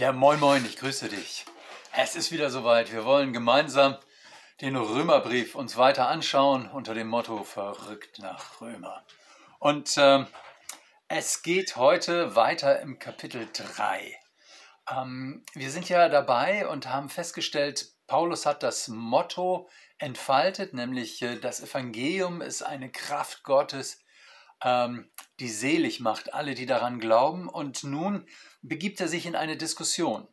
Ja, moin moin, ich grüße dich. Es ist wieder soweit. Wir wollen gemeinsam den Römerbrief uns weiter anschauen unter dem Motto Verrückt nach Römer. Und ähm, es geht heute weiter im Kapitel 3. Ähm, wir sind ja dabei und haben festgestellt, Paulus hat das Motto entfaltet, nämlich äh, das Evangelium ist eine Kraft Gottes, ähm, die selig macht, alle, die daran glauben. Und nun begibt er sich in eine Diskussion.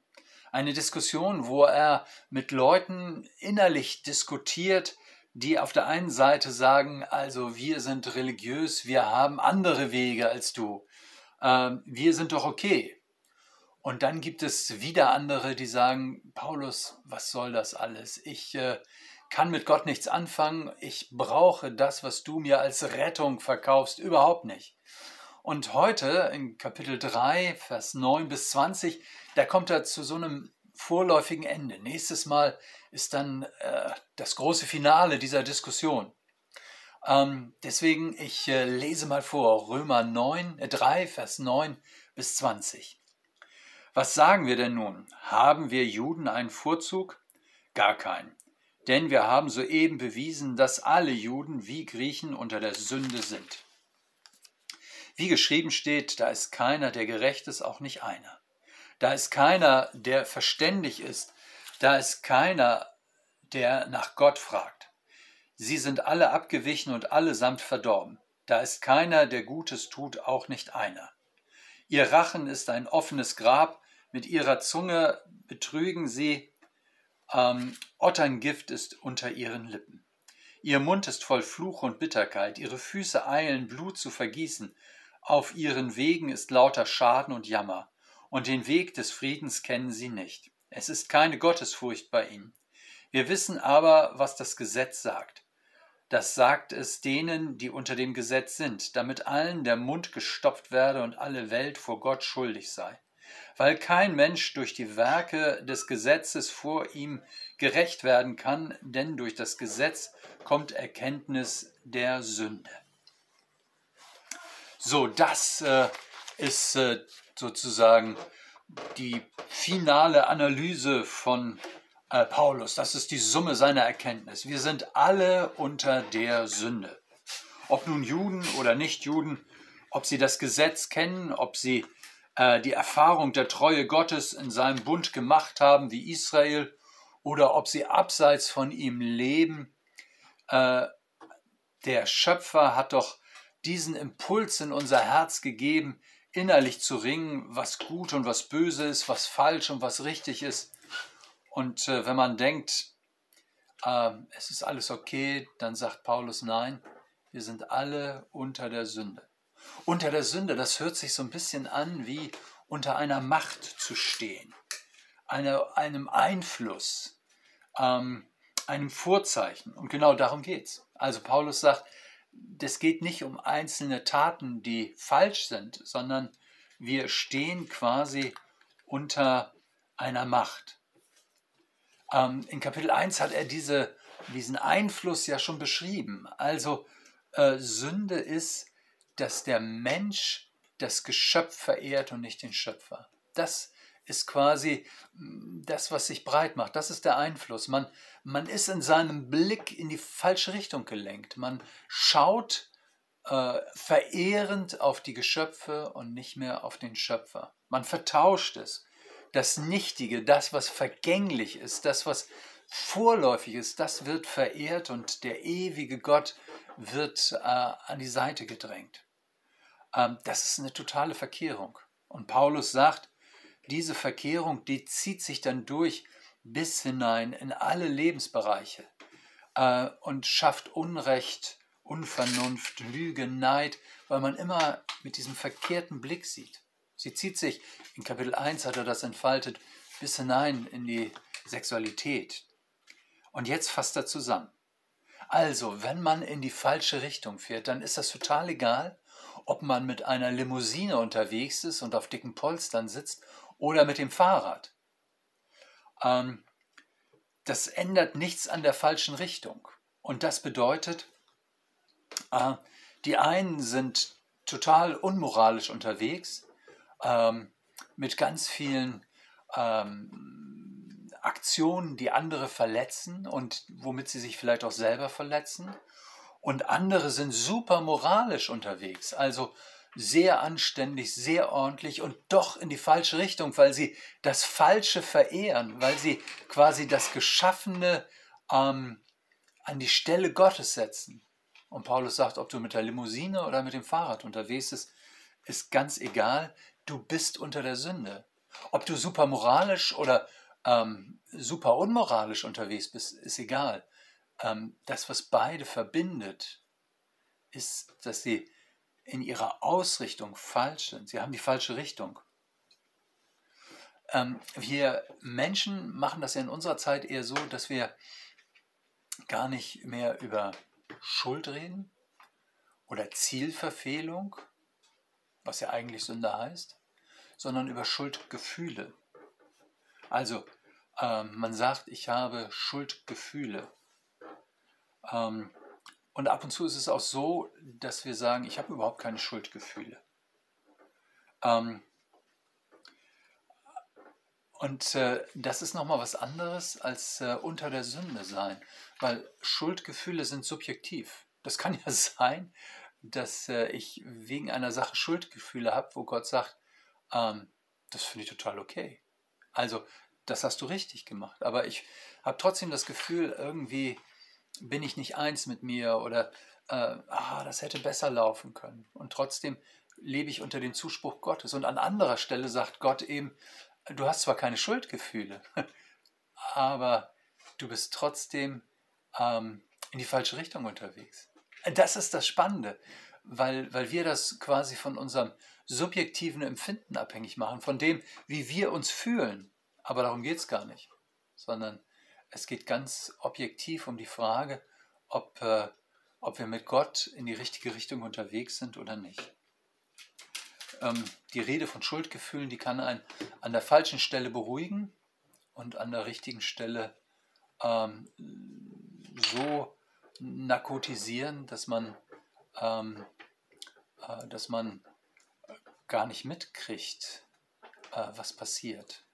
Eine Diskussion, wo er mit Leuten innerlich diskutiert, die auf der einen Seite sagen, also wir sind religiös, wir haben andere Wege als du, ähm, wir sind doch okay. Und dann gibt es wieder andere, die sagen, Paulus, was soll das alles? Ich äh, kann mit Gott nichts anfangen, ich brauche das, was du mir als Rettung verkaufst, überhaupt nicht. Und heute in Kapitel 3, Vers 9 bis 20, da kommt er zu so einem vorläufigen Ende. Nächstes Mal ist dann äh, das große Finale dieser Diskussion. Ähm, deswegen, ich äh, lese mal vor, Römer 9, äh, 3, Vers 9 bis 20. Was sagen wir denn nun? Haben wir Juden einen Vorzug? Gar keinen. Denn wir haben soeben bewiesen, dass alle Juden wie Griechen unter der Sünde sind. Wie geschrieben steht, da ist keiner, der gerecht ist, auch nicht einer. Da ist keiner, der verständig ist. Da ist keiner, der nach Gott fragt. Sie sind alle abgewichen und allesamt verdorben. Da ist keiner, der Gutes tut, auch nicht einer. Ihr Rachen ist ein offenes Grab, mit ihrer Zunge betrügen sie, ähm, Otterngift ist unter ihren Lippen. Ihr Mund ist voll Fluch und Bitterkeit, ihre Füße eilen, Blut zu vergießen, auf ihren Wegen ist lauter Schaden und Jammer, und den Weg des Friedens kennen sie nicht. Es ist keine Gottesfurcht bei ihnen. Wir wissen aber, was das Gesetz sagt. Das sagt es denen, die unter dem Gesetz sind, damit allen der Mund gestopft werde und alle Welt vor Gott schuldig sei. Weil kein Mensch durch die Werke des Gesetzes vor ihm gerecht werden kann, denn durch das Gesetz kommt Erkenntnis der Sünde. So, das äh, ist äh, sozusagen die finale Analyse von äh, Paulus. Das ist die Summe seiner Erkenntnis. Wir sind alle unter der Sünde. Ob nun Juden oder Nichtjuden, ob sie das Gesetz kennen, ob sie äh, die Erfahrung der Treue Gottes in seinem Bund gemacht haben wie Israel oder ob sie abseits von ihm leben. Äh, der Schöpfer hat doch diesen Impuls in unser Herz gegeben, innerlich zu ringen, was gut und was böse ist, was falsch und was richtig ist. Und äh, wenn man denkt, äh, es ist alles okay, dann sagt Paulus, nein, wir sind alle unter der Sünde. Unter der Sünde, das hört sich so ein bisschen an wie unter einer Macht zu stehen, eine, einem Einfluss, ähm, einem Vorzeichen. Und genau darum geht es. Also Paulus sagt, das geht nicht um einzelne Taten, die falsch sind, sondern wir stehen quasi unter einer Macht. Ähm, in Kapitel 1 hat er diese, diesen Einfluss ja schon beschrieben. Also äh, Sünde ist, dass der Mensch das Geschöpf verehrt und nicht den Schöpfer. Das ist quasi mm, das, was sich breit macht. Das ist der Einfluss. Man, man ist in seinem Blick in die falsche Richtung gelenkt. Man schaut äh, verehrend auf die Geschöpfe und nicht mehr auf den Schöpfer. Man vertauscht es. Das Nichtige, das, was vergänglich ist, das, was vorläufig ist, das wird verehrt und der ewige Gott wird äh, an die Seite gedrängt. Ähm, das ist eine totale Verkehrung. Und Paulus sagt, diese Verkehrung, die zieht sich dann durch bis hinein in alle Lebensbereiche äh, und schafft Unrecht, Unvernunft, Lüge, Neid, weil man immer mit diesem verkehrten Blick sieht. Sie zieht sich, in Kapitel 1 hat er das entfaltet, bis hinein in die Sexualität. Und jetzt fasst er zusammen. Also, wenn man in die falsche Richtung fährt, dann ist das total egal, ob man mit einer Limousine unterwegs ist und auf dicken Polstern sitzt oder mit dem Fahrrad. Ähm, das ändert nichts an der falschen Richtung. Und das bedeutet, äh, die einen sind total unmoralisch unterwegs, ähm, mit ganz vielen ähm, Aktionen, die andere verletzen und womit sie sich vielleicht auch selber verletzen. Und andere sind super moralisch unterwegs, also sehr anständig, sehr ordentlich und doch in die falsche Richtung, weil sie das Falsche verehren, weil sie quasi das Geschaffene ähm, an die Stelle Gottes setzen. Und Paulus sagt, ob du mit der Limousine oder mit dem Fahrrad unterwegs bist, ist ganz egal. Du bist unter der Sünde. Ob du super moralisch oder ähm, super unmoralisch unterwegs bist, ist egal. Ähm, das, was beide verbindet, ist, dass sie in ihrer Ausrichtung falsch sind. Sie haben die falsche Richtung. Ähm, wir Menschen machen das ja in unserer Zeit eher so, dass wir gar nicht mehr über Schuld reden oder Zielverfehlung, was ja eigentlich Sünde heißt, sondern über Schuldgefühle. Also ähm, man sagt, ich habe Schuldgefühle. Ähm, und ab und zu ist es auch so, dass wir sagen, ich habe überhaupt keine Schuldgefühle. Ähm, und äh, das ist nochmal was anderes als äh, unter der Sünde sein, weil Schuldgefühle sind subjektiv. Das kann ja sein, dass äh, ich wegen einer Sache Schuldgefühle habe, wo Gott sagt, ähm, das finde ich total okay. Also, das hast du richtig gemacht. Aber ich habe trotzdem das Gefühl, irgendwie bin ich nicht eins mit mir oder äh, ah, das hätte besser laufen können. Und trotzdem lebe ich unter dem Zuspruch Gottes. Und an anderer Stelle sagt Gott eben, du hast zwar keine Schuldgefühle, aber du bist trotzdem ähm, in die falsche Richtung unterwegs. Das ist das Spannende, weil, weil wir das quasi von unserem subjektiven Empfinden abhängig machen, von dem, wie wir uns fühlen. Aber darum geht es gar nicht, sondern es geht ganz objektiv um die Frage, ob, äh, ob wir mit Gott in die richtige Richtung unterwegs sind oder nicht. Ähm, die Rede von Schuldgefühlen, die kann einen an der falschen Stelle beruhigen und an der richtigen Stelle ähm, so narkotisieren, dass man, ähm, äh, dass man gar nicht mitkriegt, äh, was passiert.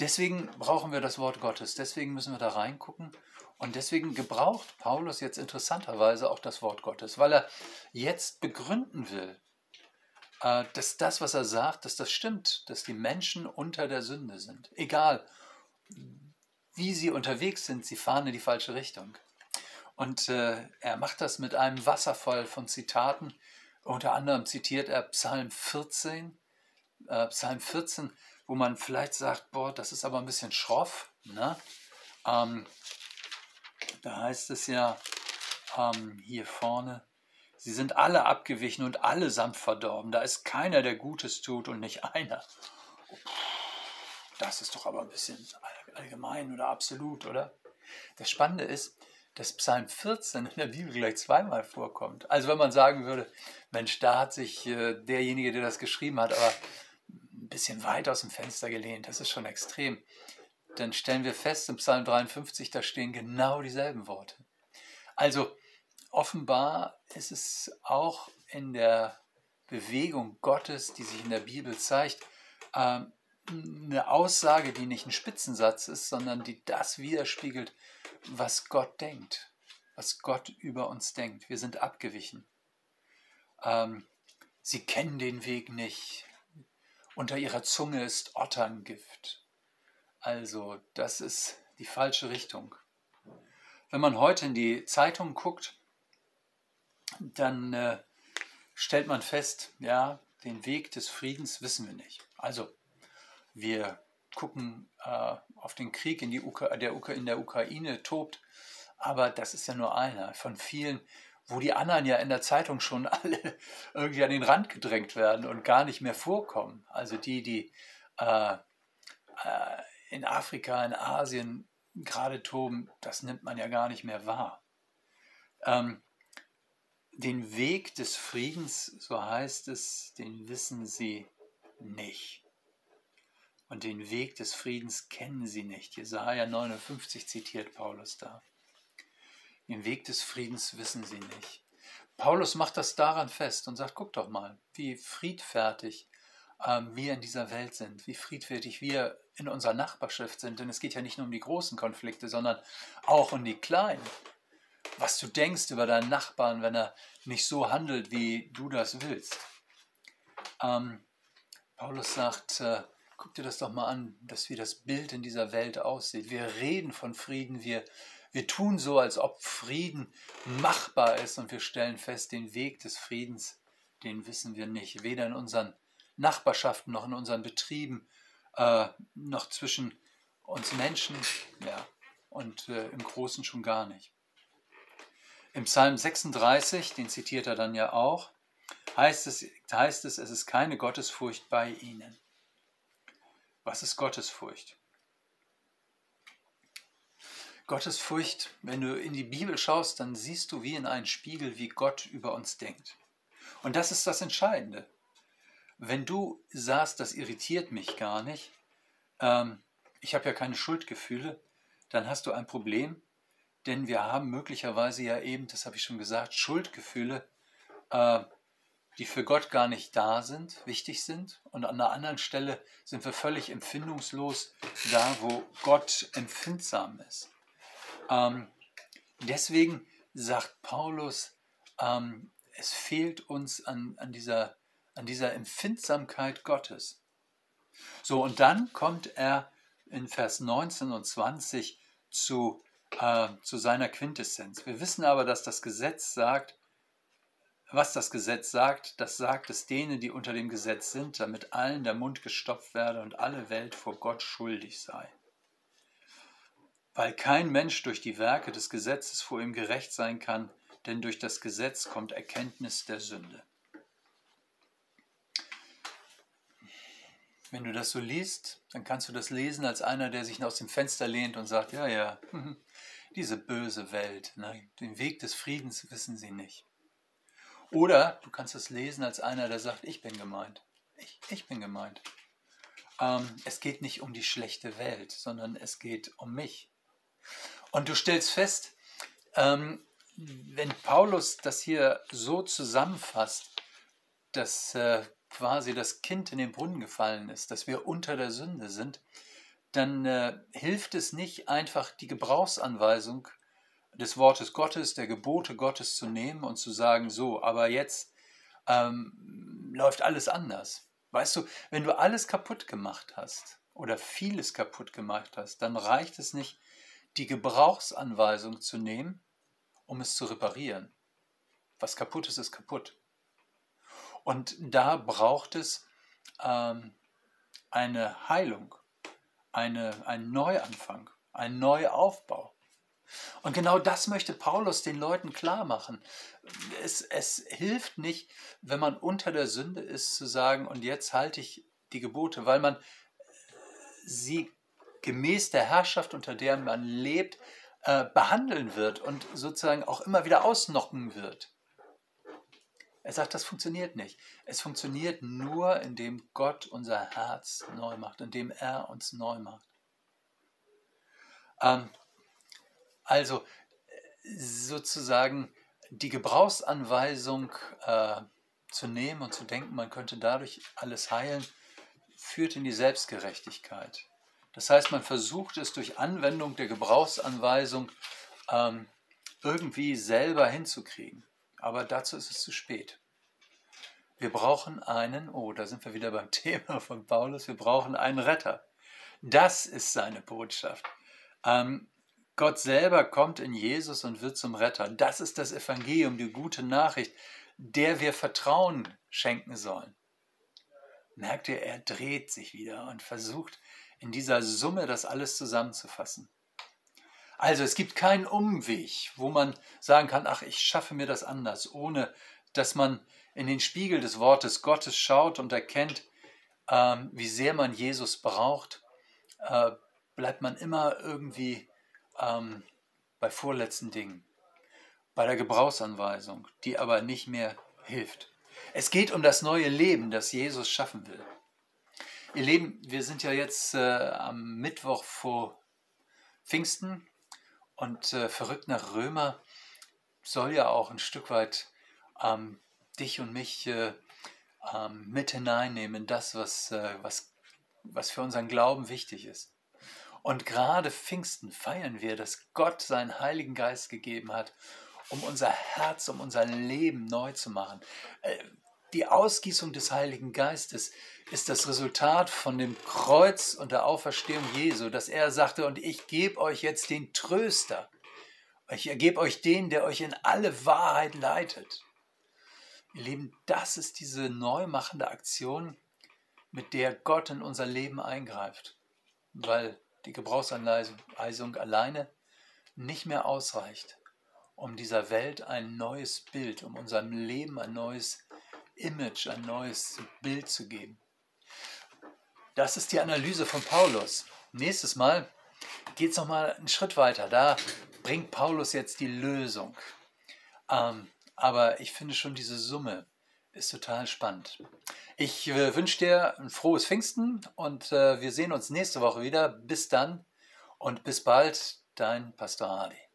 Deswegen brauchen wir das Wort Gottes, deswegen müssen wir da reingucken und deswegen gebraucht Paulus jetzt interessanterweise auch das Wort Gottes, weil er jetzt begründen will, äh, dass das, was er sagt, dass das stimmt, dass die Menschen unter der Sünde sind. Egal, wie sie unterwegs sind, sie fahren in die falsche Richtung. Und äh, er macht das mit einem Wasserfall von Zitaten. Unter anderem zitiert er Psalm 14. Äh, Psalm 14 wo man vielleicht sagt, boah, das ist aber ein bisschen schroff. Ne? Ähm, da heißt es ja ähm, hier vorne, sie sind alle abgewichen und allesamt verdorben. Da ist keiner, der Gutes tut und nicht einer. Das ist doch aber ein bisschen allgemein oder absolut, oder? Das Spannende ist, dass Psalm 14 in der Bibel gleich zweimal vorkommt. Also wenn man sagen würde, Mensch, da hat sich äh, derjenige, der das geschrieben hat, aber ein bisschen weit aus dem Fenster gelehnt. Das ist schon extrem. Dann stellen wir fest, im Psalm 53, da stehen genau dieselben Worte. Also offenbar ist es auch in der Bewegung Gottes, die sich in der Bibel zeigt, ähm, eine Aussage, die nicht ein Spitzensatz ist, sondern die das widerspiegelt, was Gott denkt, was Gott über uns denkt. Wir sind abgewichen. Ähm, sie kennen den Weg nicht. Unter ihrer Zunge ist Otterngift. Also, das ist die falsche Richtung. Wenn man heute in die Zeitung guckt, dann äh, stellt man fest, ja, den Weg des Friedens wissen wir nicht. Also, wir gucken äh, auf den Krieg, in, die Uka der Uka in der Ukraine tobt, aber das ist ja nur einer von vielen wo die anderen ja in der Zeitung schon alle irgendwie an den Rand gedrängt werden und gar nicht mehr vorkommen. Also die, die äh, äh, in Afrika, in Asien gerade toben, das nimmt man ja gar nicht mehr wahr. Ähm, den Weg des Friedens, so heißt es, den wissen sie nicht. Und den Weg des Friedens kennen sie nicht. Jesaja 59 zitiert Paulus da. Den Weg des Friedens wissen sie nicht. Paulus macht das daran fest und sagt, guck doch mal, wie friedfertig ähm, wir in dieser Welt sind, wie friedfertig wir in unserer Nachbarschaft sind. Denn es geht ja nicht nur um die großen Konflikte, sondern auch um die kleinen. Was du denkst über deinen Nachbarn, wenn er nicht so handelt, wie du das willst. Ähm, Paulus sagt, äh, guck dir das doch mal an, dass wie das Bild in dieser Welt aussieht. Wir reden von Frieden, wir, wir tun so, als ob Frieden machbar ist und wir stellen fest, den Weg des Friedens, den wissen wir nicht. Weder in unseren Nachbarschaften noch in unseren Betrieben, äh, noch zwischen uns Menschen ja, und äh, im Großen schon gar nicht. Im Psalm 36, den zitiert er dann ja auch, heißt es, heißt es, es ist keine Gottesfurcht bei ihnen. Was ist Gottesfurcht? Gottesfurcht, wenn du in die Bibel schaust, dann siehst du wie in einen Spiegel, wie Gott über uns denkt. Und das ist das Entscheidende. Wenn du sagst, das irritiert mich gar nicht, ähm, ich habe ja keine Schuldgefühle, dann hast du ein Problem, denn wir haben möglicherweise ja eben, das habe ich schon gesagt, Schuldgefühle, äh, die für Gott gar nicht da sind, wichtig sind. Und an der anderen Stelle sind wir völlig empfindungslos da, wo Gott empfindsam ist. Ähm, deswegen sagt Paulus, ähm, es fehlt uns an, an, dieser, an dieser Empfindsamkeit Gottes. So, und dann kommt er in Vers 19 und 20 zu, äh, zu seiner Quintessenz. Wir wissen aber, dass das Gesetz sagt, was das Gesetz sagt, das sagt es denen, die unter dem Gesetz sind, damit allen der Mund gestopft werde und alle Welt vor Gott schuldig sei. Weil kein Mensch durch die Werke des Gesetzes vor ihm gerecht sein kann, denn durch das Gesetz kommt Erkenntnis der Sünde. Wenn du das so liest, dann kannst du das lesen als einer, der sich aus dem Fenster lehnt und sagt, ja, ja, diese böse Welt, ne, den Weg des Friedens wissen sie nicht. Oder du kannst es lesen als einer, der sagt, ich bin gemeint. Ich, ich bin gemeint. Ähm, es geht nicht um die schlechte Welt, sondern es geht um mich. Und du stellst fest, ähm, wenn Paulus das hier so zusammenfasst, dass äh, quasi das Kind in den Brunnen gefallen ist, dass wir unter der Sünde sind, dann äh, hilft es nicht einfach die Gebrauchsanweisung des Wortes Gottes, der Gebote Gottes zu nehmen und zu sagen, so, aber jetzt ähm, läuft alles anders. Weißt du, wenn du alles kaputt gemacht hast oder vieles kaputt gemacht hast, dann reicht es nicht, die Gebrauchsanweisung zu nehmen, um es zu reparieren. Was kaputt ist, ist kaputt. Und da braucht es ähm, eine Heilung, eine, einen Neuanfang, einen Neuaufbau. Und genau das möchte Paulus den Leuten klar machen. Es, es hilft nicht, wenn man unter der Sünde ist, zu sagen, und jetzt halte ich die Gebote, weil man sie gemäß der Herrschaft, unter der man lebt, äh, behandeln wird und sozusagen auch immer wieder ausnocken wird. Er sagt, das funktioniert nicht. Es funktioniert nur, indem Gott unser Herz neu macht, indem er uns neu macht. Ähm, also sozusagen die Gebrauchsanweisung äh, zu nehmen und zu denken, man könnte dadurch alles heilen, führt in die Selbstgerechtigkeit. Das heißt, man versucht es durch Anwendung der Gebrauchsanweisung ähm, irgendwie selber hinzukriegen. Aber dazu ist es zu spät. Wir brauchen einen, oh, da sind wir wieder beim Thema von Paulus, wir brauchen einen Retter. Das ist seine Botschaft. Ähm, Gott selber kommt in Jesus und wird zum Retter. Das ist das Evangelium, die gute Nachricht, der wir Vertrauen schenken sollen. Merkt ihr, er dreht sich wieder und versucht in dieser Summe das alles zusammenzufassen. Also es gibt keinen Umweg, wo man sagen kann, ach, ich schaffe mir das anders, ohne dass man in den Spiegel des Wortes Gottes schaut und erkennt, ähm, wie sehr man Jesus braucht, äh, bleibt man immer irgendwie ähm, bei vorletzten Dingen, bei der Gebrauchsanweisung, die aber nicht mehr hilft. Es geht um das neue Leben, das Jesus schaffen will. Ihr Lieben, wir sind ja jetzt äh, am Mittwoch vor Pfingsten und äh, verrückt nach Römer soll ja auch ein Stück weit ähm, dich und mich äh, ähm, mit hineinnehmen in das, was, äh, was, was für unseren Glauben wichtig ist. Und gerade Pfingsten feiern wir, dass Gott seinen Heiligen Geist gegeben hat, um unser Herz, um unser Leben neu zu machen. Die Ausgießung des Heiligen Geistes ist das Resultat von dem Kreuz und der Auferstehung Jesu, dass er sagte, und ich gebe euch jetzt den Tröster. Ich ergebe euch den, der euch in alle Wahrheit leitet. Ihr Lieben, das ist diese neu machende Aktion, mit der Gott in unser Leben eingreift, weil die Gebrauchsanweisung alleine nicht mehr ausreicht, um dieser Welt ein neues Bild, um unserem Leben ein neues Image, ein neues Bild zu geben. Das ist die Analyse von Paulus. Nächstes Mal geht es nochmal einen Schritt weiter. Da bringt Paulus jetzt die Lösung. Ähm, aber ich finde schon diese Summe ist total spannend. Ich äh, wünsche dir ein frohes Pfingsten und äh, wir sehen uns nächste Woche wieder. Bis dann und bis bald, dein Pastor Hardy.